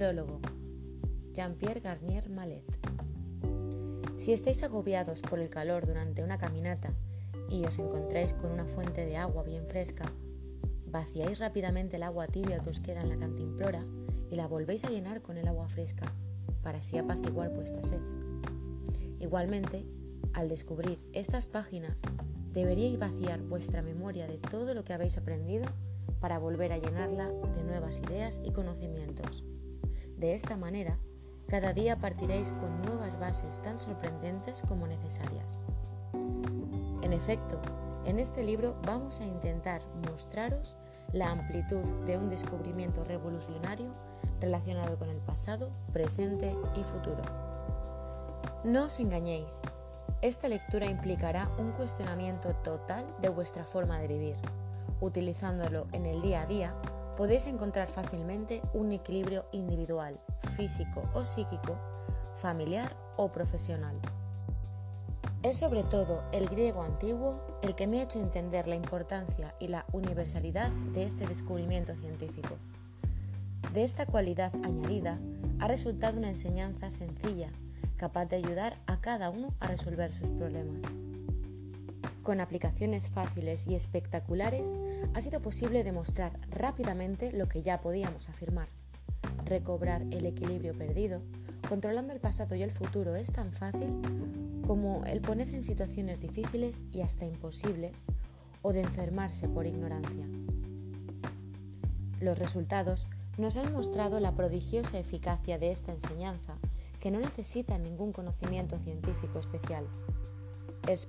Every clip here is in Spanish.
Prólogo. Jean-Pierre Garnier Malet. Si estáis agobiados por el calor durante una caminata y os encontráis con una fuente de agua bien fresca, vaciáis rápidamente el agua tibia que os queda en la cantimplora y la volvéis a llenar con el agua fresca, para así apaciguar vuestra sed. Igualmente, al descubrir estas páginas, deberíais vaciar vuestra memoria de todo lo que habéis aprendido para volver a llenarla de nuevas ideas y conocimientos. De esta manera, cada día partiréis con nuevas bases tan sorprendentes como necesarias. En efecto, en este libro vamos a intentar mostraros la amplitud de un descubrimiento revolucionario relacionado con el pasado, presente y futuro. No os engañéis, esta lectura implicará un cuestionamiento total de vuestra forma de vivir. Utilizándolo en el día a día, podéis encontrar fácilmente un equilibrio individual, físico o psíquico, familiar o profesional. Es sobre todo el griego antiguo el que me ha hecho entender la importancia y la universalidad de este descubrimiento científico. De esta cualidad añadida ha resultado una enseñanza sencilla, capaz de ayudar a cada uno a resolver sus problemas. Con aplicaciones fáciles y espectaculares ha sido posible demostrar rápidamente lo que ya podíamos afirmar. Recobrar el equilibrio perdido, controlando el pasado y el futuro, es tan fácil como el ponerse en situaciones difíciles y hasta imposibles o de enfermarse por ignorancia. Los resultados nos han mostrado la prodigiosa eficacia de esta enseñanza, que no necesita ningún conocimiento científico especial. Es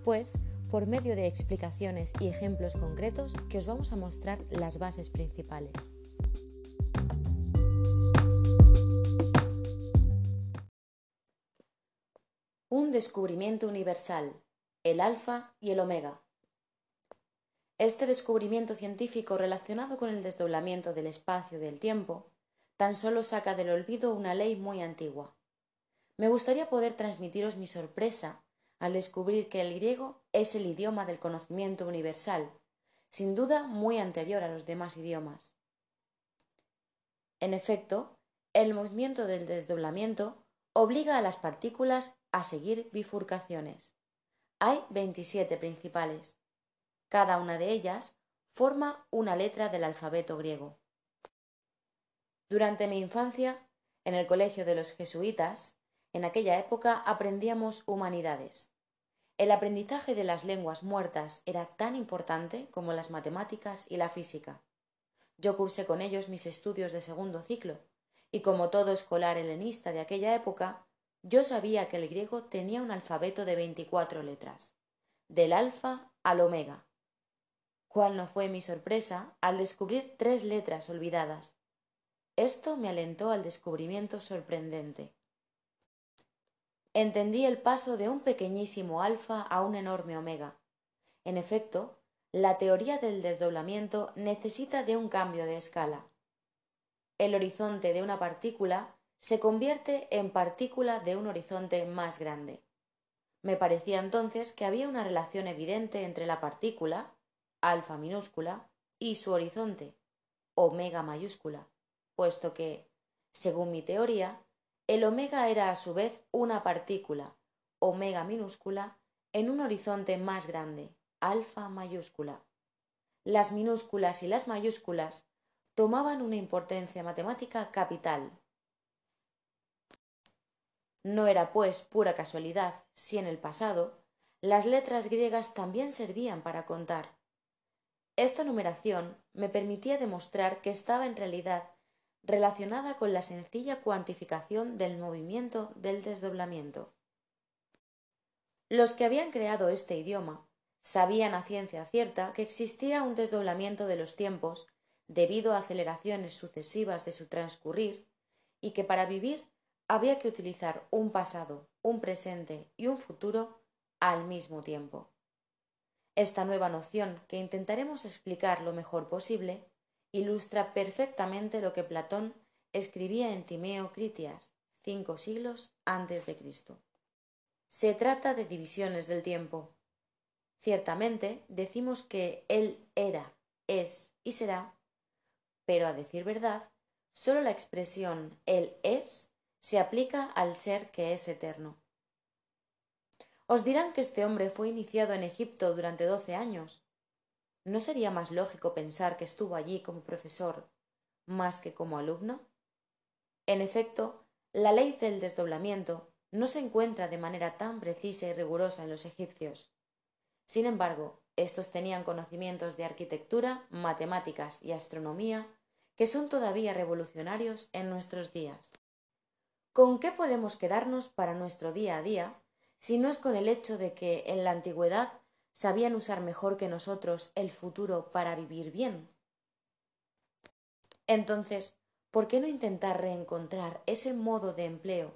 por medio de explicaciones y ejemplos concretos que os vamos a mostrar las bases principales. Un descubrimiento universal, el alfa y el omega. Este descubrimiento científico relacionado con el desdoblamiento del espacio y del tiempo tan solo saca del olvido una ley muy antigua. Me gustaría poder transmitiros mi sorpresa al descubrir que el griego es el idioma del conocimiento universal, sin duda muy anterior a los demás idiomas. En efecto, el movimiento del desdoblamiento obliga a las partículas a seguir bifurcaciones. Hay 27 principales. Cada una de ellas forma una letra del alfabeto griego. Durante mi infancia, en el colegio de los jesuitas, en aquella época aprendíamos humanidades. El aprendizaje de las lenguas muertas era tan importante como las matemáticas y la física. Yo cursé con ellos mis estudios de segundo ciclo, y como todo escolar helenista de aquella época, yo sabía que el griego tenía un alfabeto de veinticuatro letras, del alfa al omega. ¿Cuál no fue mi sorpresa al descubrir tres letras olvidadas? Esto me alentó al descubrimiento sorprendente. Entendí el paso de un pequeñísimo alfa a un enorme omega. En efecto, la teoría del desdoblamiento necesita de un cambio de escala. El horizonte de una partícula se convierte en partícula de un horizonte más grande. Me parecía entonces que había una relación evidente entre la partícula, alfa minúscula, y su horizonte, omega mayúscula, puesto que, según mi teoría, el omega era a su vez una partícula, omega minúscula, en un horizonte más grande, alfa mayúscula. Las minúsculas y las mayúsculas tomaban una importancia matemática capital. No era, pues, pura casualidad si en el pasado las letras griegas también servían para contar. Esta numeración me permitía demostrar que estaba en realidad relacionada con la sencilla cuantificación del movimiento del desdoblamiento. Los que habían creado este idioma sabían a ciencia cierta que existía un desdoblamiento de los tiempos debido a aceleraciones sucesivas de su transcurrir y que para vivir había que utilizar un pasado, un presente y un futuro al mismo tiempo. Esta nueva noción, que intentaremos explicar lo mejor posible, ilustra perfectamente lo que Platón escribía en Timeo Critias, cinco siglos antes de Cristo. Se trata de divisiones del tiempo. Ciertamente decimos que Él era, es y será, pero a decir verdad, solo la expresión el es se aplica al ser que es eterno. Os dirán que este hombre fue iniciado en Egipto durante doce años. ¿No sería más lógico pensar que estuvo allí como profesor más que como alumno? En efecto, la ley del desdoblamiento no se encuentra de manera tan precisa y rigurosa en los egipcios. Sin embargo, estos tenían conocimientos de arquitectura, matemáticas y astronomía que son todavía revolucionarios en nuestros días. ¿Con qué podemos quedarnos para nuestro día a día si no es con el hecho de que en la antigüedad sabían usar mejor que nosotros el futuro para vivir bien? Entonces, ¿por qué no intentar reencontrar ese modo de empleo,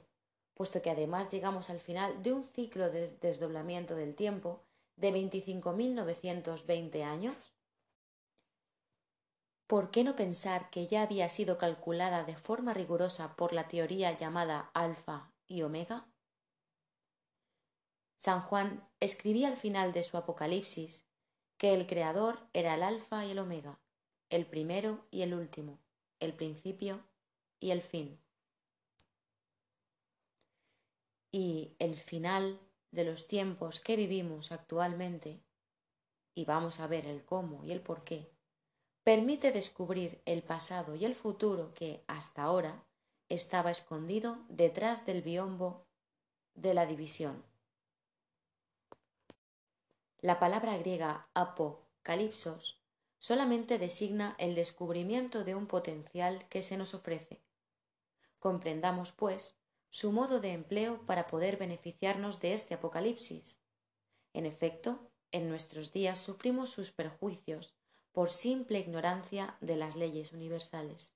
puesto que además llegamos al final de un ciclo de desdoblamiento del tiempo de 25.920 años? ¿Por qué no pensar que ya había sido calculada de forma rigurosa por la teoría llamada alfa y omega? San Juan escribía al final de su Apocalipsis que el Creador era el alfa y el omega, el primero y el último, el principio y el fin. Y el final de los tiempos que vivimos actualmente, y vamos a ver el cómo y el por qué, permite descubrir el pasado y el futuro que hasta ahora estaba escondido detrás del biombo de la división. La palabra griega apocalipsos solamente designa el descubrimiento de un potencial que se nos ofrece. Comprendamos, pues, su modo de empleo para poder beneficiarnos de este apocalipsis. En efecto, en nuestros días sufrimos sus perjuicios por simple ignorancia de las leyes universales.